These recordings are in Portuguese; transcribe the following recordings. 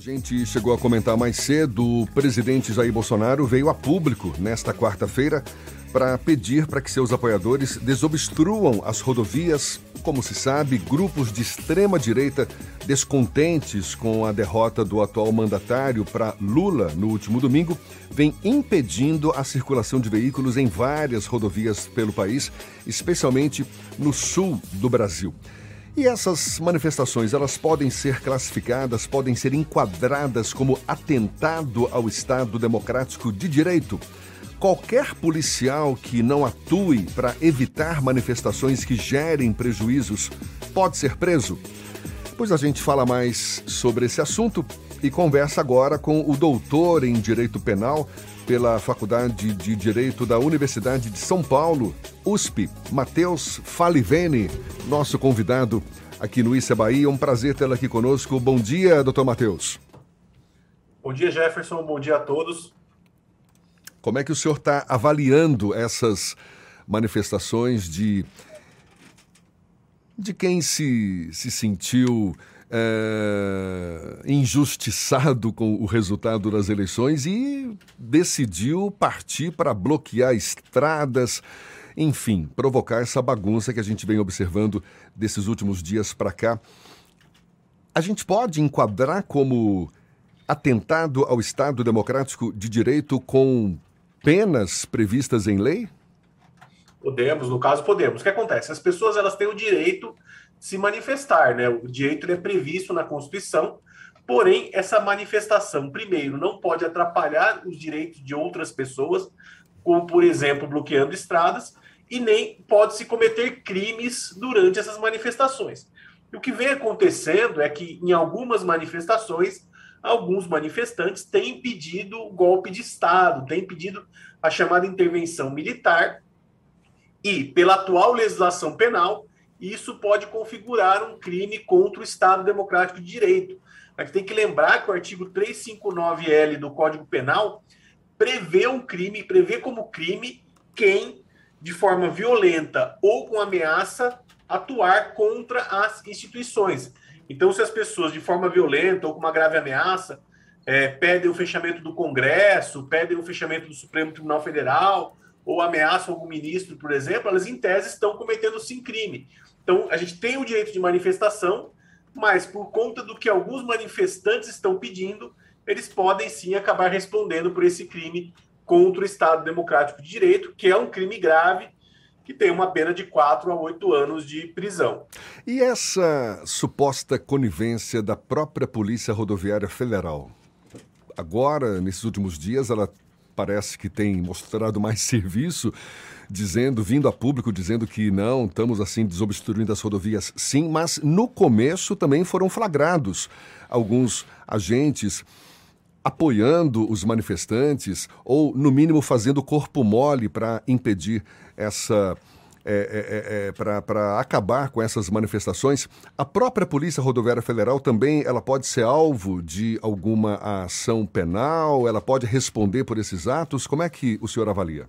gente chegou a comentar mais cedo, o presidente Jair Bolsonaro veio a público nesta quarta-feira para pedir para que seus apoiadores desobstruam as rodovias. Como se sabe, grupos de extrema direita descontentes com a derrota do atual mandatário para Lula no último domingo vem impedindo a circulação de veículos em várias rodovias pelo país, especialmente no sul do Brasil. E essas manifestações, elas podem ser classificadas, podem ser enquadradas como atentado ao Estado democrático de direito. Qualquer policial que não atue para evitar manifestações que gerem prejuízos pode ser preso. Pois a gente fala mais sobre esse assunto e conversa agora com o doutor em Direito Penal pela Faculdade de Direito da Universidade de São Paulo, USP, Matheus Falivene, nosso convidado aqui no Issa Bahia. Um prazer tê-lo aqui conosco. Bom dia, doutor Matheus. Bom dia, Jefferson. Bom dia a todos. Como é que o senhor está avaliando essas manifestações de, de quem se, se sentiu é, injustiçado com o resultado das eleições e decidiu partir para bloquear estradas, enfim, provocar essa bagunça que a gente vem observando desses últimos dias para cá. A gente pode enquadrar como atentado ao Estado Democrático de Direito com penas previstas em lei? Podemos, no caso podemos. O que acontece? As pessoas elas têm o direito de se manifestar, né? O direito é previsto na Constituição, porém essa manifestação, primeiro, não pode atrapalhar os direitos de outras pessoas, como por exemplo bloqueando estradas, e nem pode se cometer crimes durante essas manifestações. E o que vem acontecendo é que em algumas manifestações alguns manifestantes têm pedido golpe de Estado, têm pedido a chamada intervenção militar, e, pela atual legislação penal, isso pode configurar um crime contra o Estado Democrático de Direito. A gente tem que lembrar que o artigo 359L do Código Penal prevê um crime, prevê como crime quem, de forma violenta ou com ameaça, atuar contra as instituições. Então, se as pessoas, de forma violenta ou com uma grave ameaça, é, pedem o fechamento do Congresso, pedem o fechamento do Supremo Tribunal Federal, ou ameaçam algum ministro, por exemplo, elas, em tese, estão cometendo sim crime. Então, a gente tem o direito de manifestação, mas por conta do que alguns manifestantes estão pedindo, eles podem sim acabar respondendo por esse crime contra o Estado Democrático de Direito, que é um crime grave que tem uma pena de 4 a 8 anos de prisão. E essa suposta conivência da própria Polícia Rodoviária Federal? Agora, nesses últimos dias, ela parece que tem mostrado mais serviço, dizendo, vindo a público, dizendo que não, estamos assim desobstruindo as rodovias, sim, mas no começo também foram flagrados alguns agentes apoiando os manifestantes ou, no mínimo, fazendo corpo mole para impedir essa. É, é, é, é para acabar com essas manifestações, a própria Polícia Rodoviária Federal também ela pode ser alvo de alguma ação penal, ela pode responder por esses atos. Como é que o senhor avalia?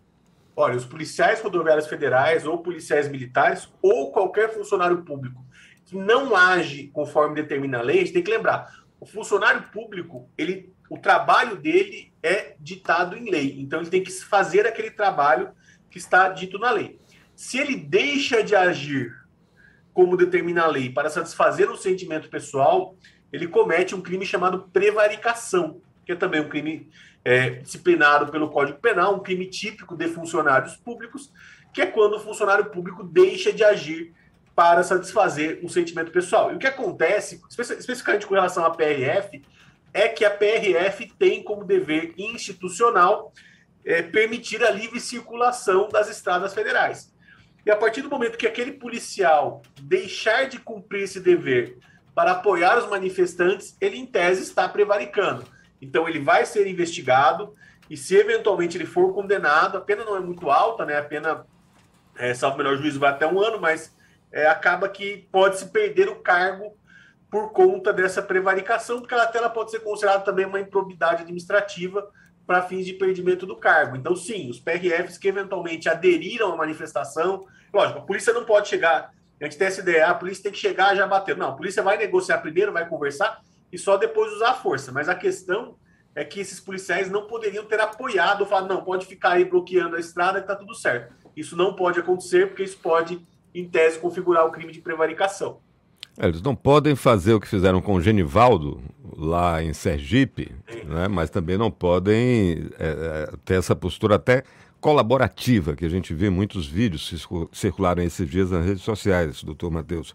Olha, os policiais rodoviários federais ou policiais militares ou qualquer funcionário público que não age conforme determina a lei, a gente tem que lembrar, o funcionário público, ele o trabalho dele é ditado em lei. Então ele tem que fazer aquele trabalho que está dito na lei. Se ele deixa de agir como determina a lei para satisfazer um sentimento pessoal, ele comete um crime chamado prevaricação, que é também um crime é, disciplinado pelo Código Penal, um crime típico de funcionários públicos, que é quando o funcionário público deixa de agir para satisfazer um sentimento pessoal. E o que acontece, especificamente com relação à PRF, é que a PRF tem como dever institucional é, permitir a livre circulação das estradas federais. E a partir do momento que aquele policial deixar de cumprir esse dever para apoiar os manifestantes, ele, em tese, está prevaricando. Então, ele vai ser investigado e, se eventualmente ele for condenado, a pena não é muito alta, né? A pena, é, salvo melhor juízo, vai até um ano, mas é, acaba que pode-se perder o cargo por conta dessa prevaricação, porque ela até ela pode ser considerada também uma improbidade administrativa para fins de perdimento do cargo. Então, sim, os PRFs que eventualmente aderiram à manifestação, lógico, a polícia não pode chegar, a gente tem essa ideia, ah, a polícia tem que chegar já bater. Não, a polícia vai negociar primeiro, vai conversar, e só depois usar a força. Mas a questão é que esses policiais não poderiam ter apoiado, falado, não, pode ficar aí bloqueando a estrada que está tudo certo. Isso não pode acontecer, porque isso pode, em tese, configurar o crime de prevaricação. É, eles não podem fazer o que fizeram com o Genivaldo, lá em Sergipe, né? mas também não podem é, é, ter essa postura até colaborativa, que a gente vê muitos vídeos circularam esses dias nas redes sociais, doutor Matheus.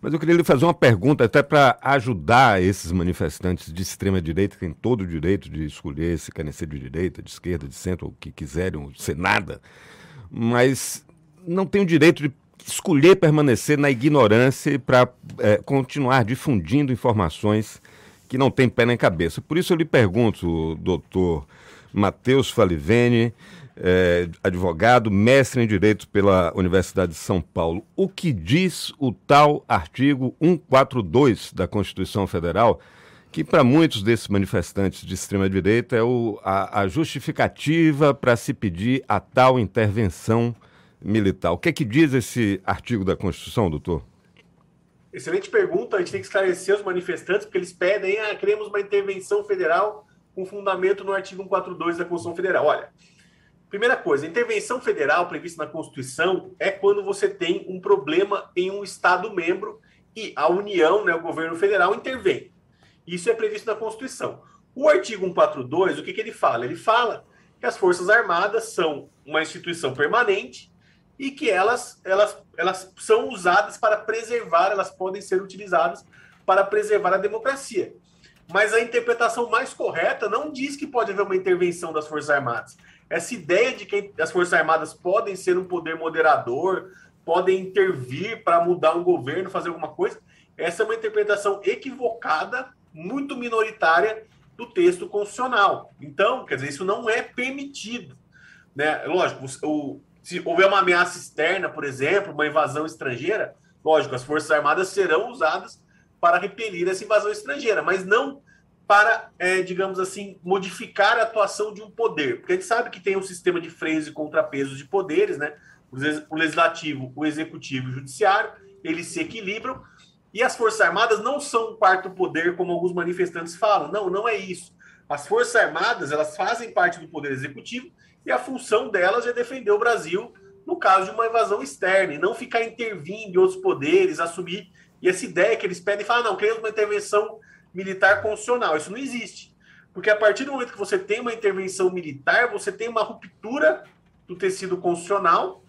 Mas eu queria lhe fazer uma pergunta, até para ajudar esses manifestantes de extrema-direita, que têm todo o direito de escolher se querem ser de direita, de esquerda, de centro, o que quiserem, ou ser nada, mas não têm o direito de escolher permanecer na ignorância para é, continuar difundindo informações que não têm pé nem cabeça. Por isso eu lhe pergunto, doutor Matheus Falivene, é, advogado, mestre em Direito pela Universidade de São Paulo. O que diz o tal artigo 142 da Constituição Federal, que para muitos desses manifestantes de extrema-direita é o, a, a justificativa para se pedir a tal intervenção militar? O que é que diz esse artigo da Constituição, doutor? Excelente pergunta. A gente tem que esclarecer os manifestantes, porque eles pedem, ah, queremos uma intervenção federal com fundamento no artigo 142 da Constituição Federal. Olha, Primeira coisa, intervenção federal prevista na Constituição é quando você tem um problema em um Estado membro e a União, né, o governo federal, intervém. Isso é previsto na Constituição. O artigo 142, o que, que ele fala? Ele fala que as Forças Armadas são uma instituição permanente e que elas, elas, elas são usadas para preservar, elas podem ser utilizadas para preservar a democracia. Mas a interpretação mais correta não diz que pode haver uma intervenção das Forças Armadas essa ideia de que as Forças Armadas podem ser um poder moderador, podem intervir para mudar um governo, fazer alguma coisa, essa é uma interpretação equivocada, muito minoritária do texto constitucional. Então, quer dizer, isso não é permitido. Né? Lógico, o, se houver uma ameaça externa, por exemplo, uma invasão estrangeira, lógico, as Forças Armadas serão usadas para repelir essa invasão estrangeira, mas não para, é, digamos assim, modificar a atuação de um poder. Porque a gente sabe que tem um sistema de freios e contrapesos de poderes, né? O legislativo, o executivo e o judiciário, eles se equilibram. E as Forças Armadas não são um quarto poder, como alguns manifestantes falam. Não, não é isso. As Forças Armadas, elas fazem parte do poder executivo e a função delas é defender o Brasil no caso de uma invasão externa e não ficar intervindo em outros poderes, assumir. E essa ideia que eles pedem, falar, não, queremos uma intervenção militar constitucional. Isso não existe. Porque a partir do momento que você tem uma intervenção militar, você tem uma ruptura do tecido constitucional,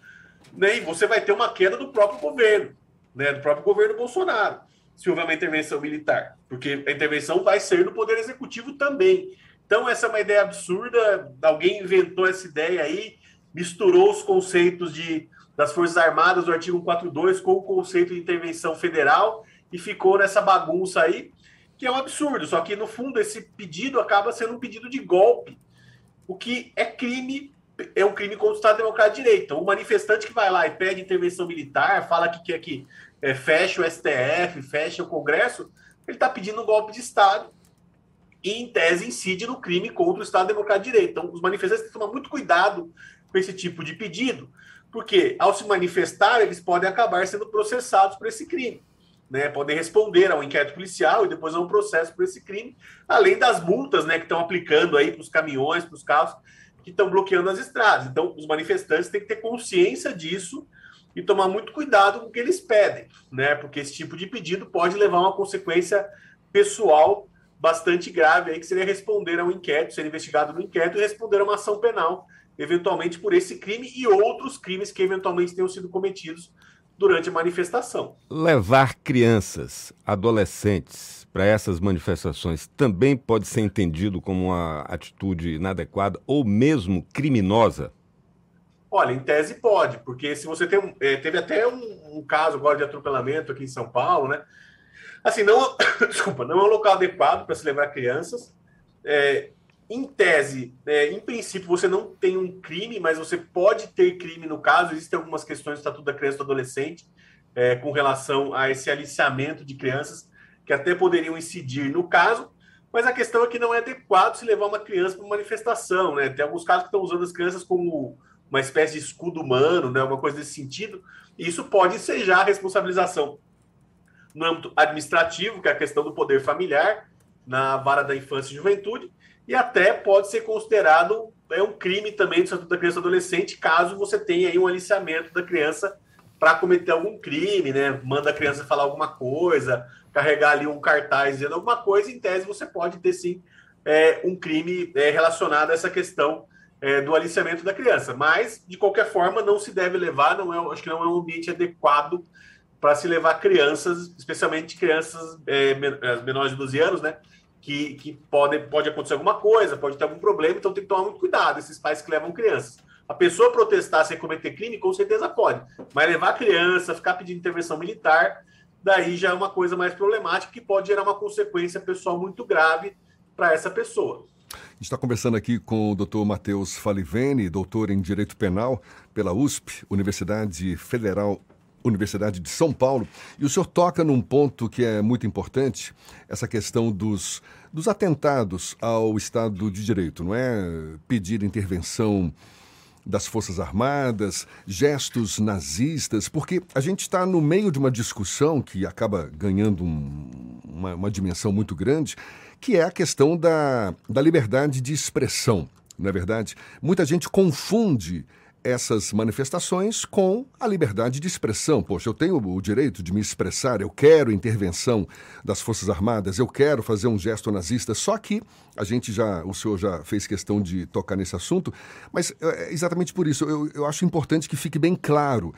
né, e você vai ter uma queda do próprio governo, né, do próprio governo Bolsonaro, se houver uma intervenção militar. Porque a intervenção vai ser no Poder Executivo também. Então, essa é uma ideia absurda. Alguém inventou essa ideia aí, misturou os conceitos de, das Forças Armadas do artigo 142 com o conceito de intervenção federal e ficou nessa bagunça aí que é um absurdo. Só que, no fundo, esse pedido acaba sendo um pedido de golpe, o que é crime, é um crime contra o Estado Democrático de Direito. Então, o manifestante que vai lá e pede intervenção militar, fala que quer que é, feche o STF, feche o Congresso, ele está pedindo um golpe de Estado e, em tese, incide no crime contra o Estado Democrático de Direito. Então, os manifestantes têm que tomar muito cuidado com esse tipo de pedido, porque, ao se manifestar, eles podem acabar sendo processados por esse crime né, podem responder a um inquérito policial e depois a um processo por esse crime, além das multas né, que estão aplicando aí para os caminhões, para os carros que estão bloqueando as estradas. Então, os manifestantes têm que ter consciência disso e tomar muito cuidado com o que eles pedem, né? Porque esse tipo de pedido pode levar a uma consequência pessoal bastante grave aí, que seria responder a um inquérito, ser investigado no inquérito e responder a uma ação penal, eventualmente por esse crime e outros crimes que eventualmente tenham sido cometidos durante a manifestação. Levar crianças, adolescentes para essas manifestações também pode ser entendido como uma atitude inadequada ou mesmo criminosa? Olha, em tese pode, porque se você tem um, é, teve até um, um, caso agora de atropelamento aqui em São Paulo, né? Assim, não, desculpa, não é um local adequado para se levar crianças. É, em tese, é, em princípio, você não tem um crime, mas você pode ter crime no caso. Existem algumas questões do Estatuto da Criança e do Adolescente é, com relação a esse aliciamento de crianças que até poderiam incidir no caso, mas a questão é que não é adequado se levar uma criança para uma manifestação. Né? Tem alguns casos que estão usando as crianças como uma espécie de escudo humano, né? uma coisa desse sentido, e isso pode ensejar a responsabilização no âmbito administrativo, que é a questão do poder familiar, na vara da infância e juventude e até pode ser considerado é um crime também do Estatuto da Criança e Adolescente, caso você tenha aí um aliciamento da criança para cometer algum crime, né? Manda a criança falar alguma coisa, carregar ali um cartaz dizendo alguma coisa, em tese você pode ter sim é, um crime é, relacionado a essa questão é, do aliciamento da criança. Mas, de qualquer forma, não se deve levar, não é, acho que não é um ambiente adequado para se levar crianças, especialmente crianças é, menores de 12 anos, né? Que, que pode, pode acontecer alguma coisa, pode ter algum problema, então tem que tomar muito cuidado, esses pais que levam crianças. A pessoa protestar sem cometer crime, com certeza pode, mas levar criança, ficar pedindo intervenção militar, daí já é uma coisa mais problemática que pode gerar uma consequência pessoal muito grave para essa pessoa. Está conversando aqui com o Dr. Matheus Falivene, doutor em Direito Penal pela USP, Universidade Federal Universidade de São Paulo. E o senhor toca num ponto que é muito importante, essa questão dos, dos atentados ao Estado de Direito, não é? Pedir intervenção das Forças Armadas, gestos nazistas, porque a gente está no meio de uma discussão que acaba ganhando um, uma, uma dimensão muito grande, que é a questão da, da liberdade de expressão. Não é verdade? Muita gente confunde essas manifestações com a liberdade de expressão. Poxa, eu tenho o direito de me expressar, eu quero intervenção das Forças Armadas, eu quero fazer um gesto nazista. Só que a gente já, o senhor já fez questão de tocar nesse assunto, mas é exatamente por isso eu, eu acho importante que fique bem claro.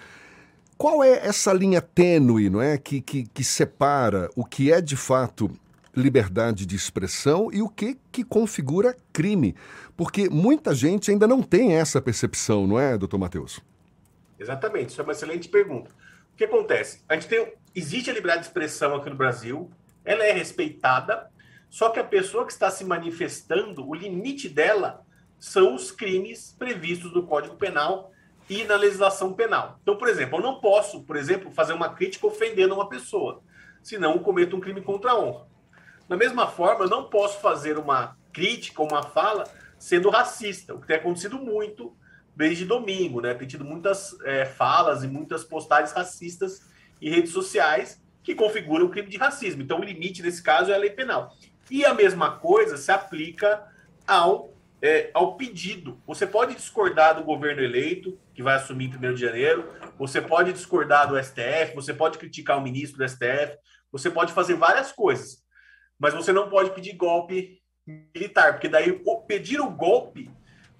Qual é essa linha tênue, não é, que, que, que separa o que é de fato liberdade de expressão e o que, que configura crime. Porque muita gente ainda não tem essa percepção, não é, doutor Matheus? Exatamente, isso é uma excelente pergunta. O que acontece? A gente tem. Existe a liberdade de expressão aqui no Brasil, ela é respeitada, só que a pessoa que está se manifestando, o limite dela são os crimes previstos no Código Penal e na legislação penal. Então, por exemplo, eu não posso, por exemplo, fazer uma crítica ofendendo uma pessoa, senão cometo um crime contra a honra. Da mesma forma, eu não posso fazer uma crítica, uma fala, sendo racista, o que tem acontecido muito desde domingo, né? Tem tido muitas é, falas e muitas postagens racistas em redes sociais que configuram o crime de racismo. Então, o limite nesse caso é a lei penal. E a mesma coisa se aplica ao, é, ao pedido. Você pode discordar do governo eleito, que vai assumir em 1 de janeiro, você pode discordar do STF, você pode criticar o ministro do STF, você pode fazer várias coisas mas você não pode pedir golpe militar, porque daí pedir o golpe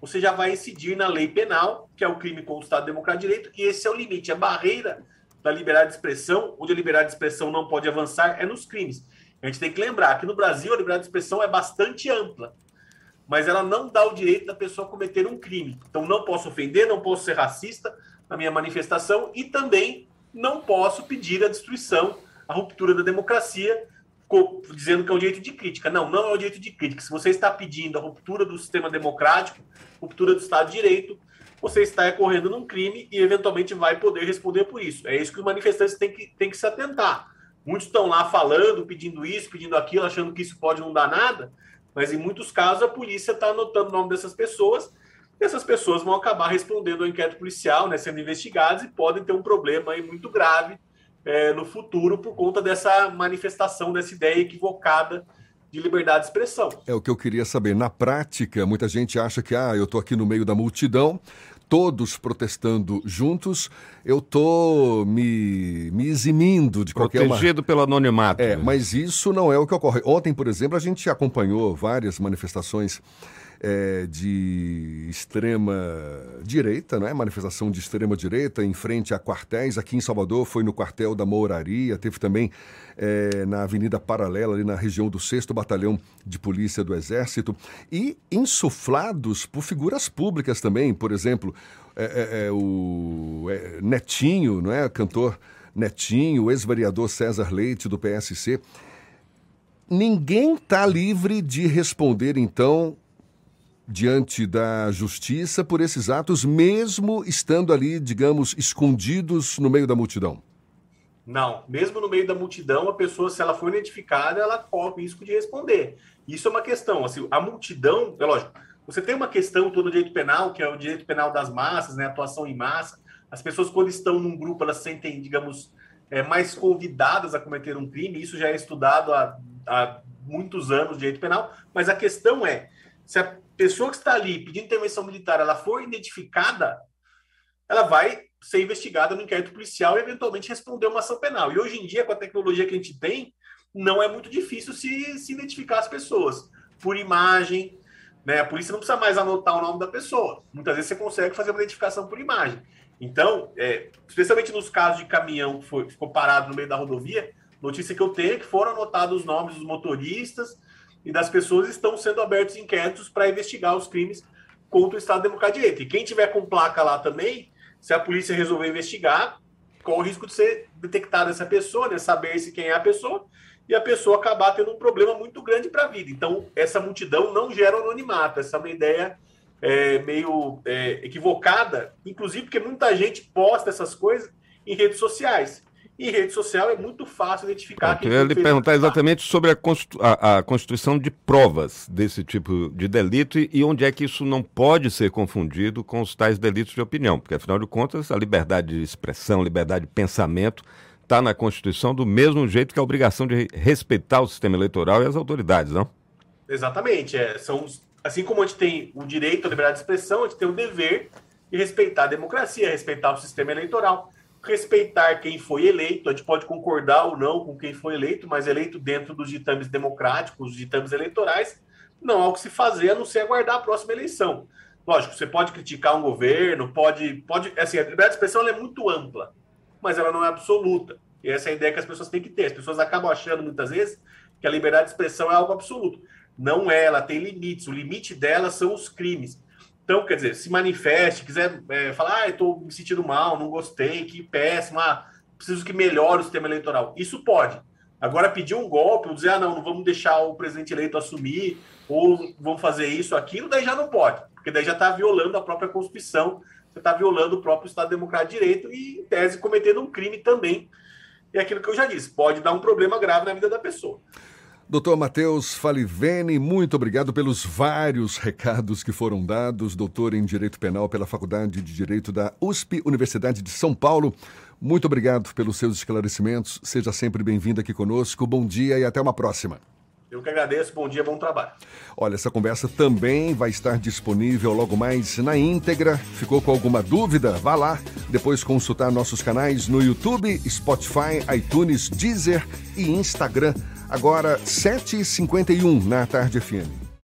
você já vai incidir na lei penal, que é o crime contra o Estado Democrático de Direito, e esse é o limite, a barreira da liberdade de expressão, onde a liberdade de expressão não pode avançar, é nos crimes. A gente tem que lembrar que no Brasil a liberdade de expressão é bastante ampla, mas ela não dá o direito da pessoa cometer um crime. Então não posso ofender, não posso ser racista na minha manifestação e também não posso pedir a destruição, a ruptura da democracia, dizendo que é o direito de crítica. Não, não é o direito de crítica. Se você está pedindo a ruptura do sistema democrático, ruptura do Estado de Direito, você está recorrendo num crime e eventualmente vai poder responder por isso. É isso que os manifestantes têm que, têm que se atentar. Muitos estão lá falando, pedindo isso, pedindo aquilo, achando que isso pode não dar nada, mas em muitos casos a polícia está anotando o nome dessas pessoas e essas pessoas vão acabar respondendo ao inquérito policial, né, sendo investigadas e podem ter um problema aí muito grave é, no futuro por conta dessa manifestação, dessa ideia equivocada de liberdade de expressão. É o que eu queria saber. Na prática, muita gente acha que ah, eu estou aqui no meio da multidão, todos protestando juntos, eu estou me, me eximindo de qualquer Protegido uma... pelo anonimato. É, mas isso não é o que ocorre. Ontem, por exemplo, a gente acompanhou várias manifestações é, de extrema direita, né? manifestação de extrema direita em frente a quartéis. Aqui em Salvador foi no quartel da Mouraria, teve também é, na Avenida Paralela, ali na região do 6 Batalhão de Polícia do Exército, e insuflados por figuras públicas também, por exemplo, é, é, é o é, Netinho, não é? cantor Netinho, ex-vereador César Leite do PSC. Ninguém está livre de responder, então, diante da justiça por esses atos, mesmo estando ali, digamos, escondidos no meio da multidão? Não, mesmo no meio da multidão, a pessoa, se ela for identificada, ela corre o risco de responder. Isso é uma questão. Assim, a multidão, é lógico, você tem uma questão todo direito penal, que é o direito penal das massas, né, atuação em massa. As pessoas, quando estão num grupo, elas sentem, digamos, é, mais convidadas a cometer um crime. Isso já é estudado há, há muitos anos direito penal, mas a questão é, se a pessoa que está ali pedindo intervenção militar, ela for identificada, ela vai ser investigada no inquérito policial e eventualmente responder uma ação penal. E hoje em dia, com a tecnologia que a gente tem, não é muito difícil se, se identificar as pessoas por imagem. Né? A polícia não precisa mais anotar o nome da pessoa. Muitas vezes você consegue fazer uma identificação por imagem. Então, é, especialmente nos casos de caminhão que foi, ficou parado no meio da rodovia, notícia que eu tenho é que foram anotados os nomes dos motoristas e das pessoas estão sendo abertos inquéritos para investigar os crimes contra o Estado Democrático de Direito. E quem tiver com placa lá também, se a polícia resolver investigar, corre o risco de ser detectada essa pessoa, né, saber se quem é a pessoa, e a pessoa acabar tendo um problema muito grande para a vida. Então, essa multidão não gera anonimato, essa é uma ideia é, meio é, equivocada, inclusive porque muita gente posta essas coisas em redes sociais. Em rede social é muito fácil identificar. Eu queria lhe perguntar exatamente sobre a, constituição de provas desse tipo de delito e, e onde é que isso não pode ser confundido com os tais delitos de opinião, porque afinal de contas a liberdade de expressão, liberdade de pensamento está na Constituição do mesmo jeito que a obrigação de respeitar o sistema eleitoral e as autoridades, não? Exatamente. É, são, assim como a gente tem o direito à liberdade de expressão, a gente tem o dever de respeitar a democracia, respeitar o sistema eleitoral respeitar quem foi eleito. A gente pode concordar ou não com quem foi eleito, mas eleito dentro dos ditames democráticos, dos ditames eleitorais, não há o que se fazer a não ser aguardar a próxima eleição. Lógico, você pode criticar um governo, pode. pode assim, a liberdade de expressão é muito ampla, mas ela não é absoluta. E essa é a ideia que as pessoas têm que ter. As pessoas acabam achando muitas vezes que a liberdade de expressão é algo absoluto. Não é, ela tem limites. O limite dela são os crimes. Então, quer dizer, se manifeste, quiser é, falar, ah, estou me sentindo mal, não gostei, que péssimo, ah, preciso que melhore o sistema eleitoral. Isso pode. Agora, pedir um golpe, ou dizer, ah, não, não vamos deixar o presidente eleito assumir, ou vamos fazer isso, aquilo, daí já não pode, porque daí já está violando a própria Constituição, você está violando o próprio Estado Democrático de Direito e, em tese, cometendo um crime também. E é aquilo que eu já disse, pode dar um problema grave na vida da pessoa. Doutor Matheus Falivene, muito obrigado pelos vários recados que foram dados. Doutor em Direito Penal pela Faculdade de Direito da USP, Universidade de São Paulo. Muito obrigado pelos seus esclarecimentos. Seja sempre bem-vindo aqui conosco. Bom dia e até uma próxima. Eu que agradeço. Bom dia, bom trabalho. Olha, essa conversa também vai estar disponível logo mais na íntegra. Ficou com alguma dúvida? Vá lá, depois consultar nossos canais no YouTube, Spotify, iTunes, Deezer e Instagram. Agora, 7h51 na Tarde FM.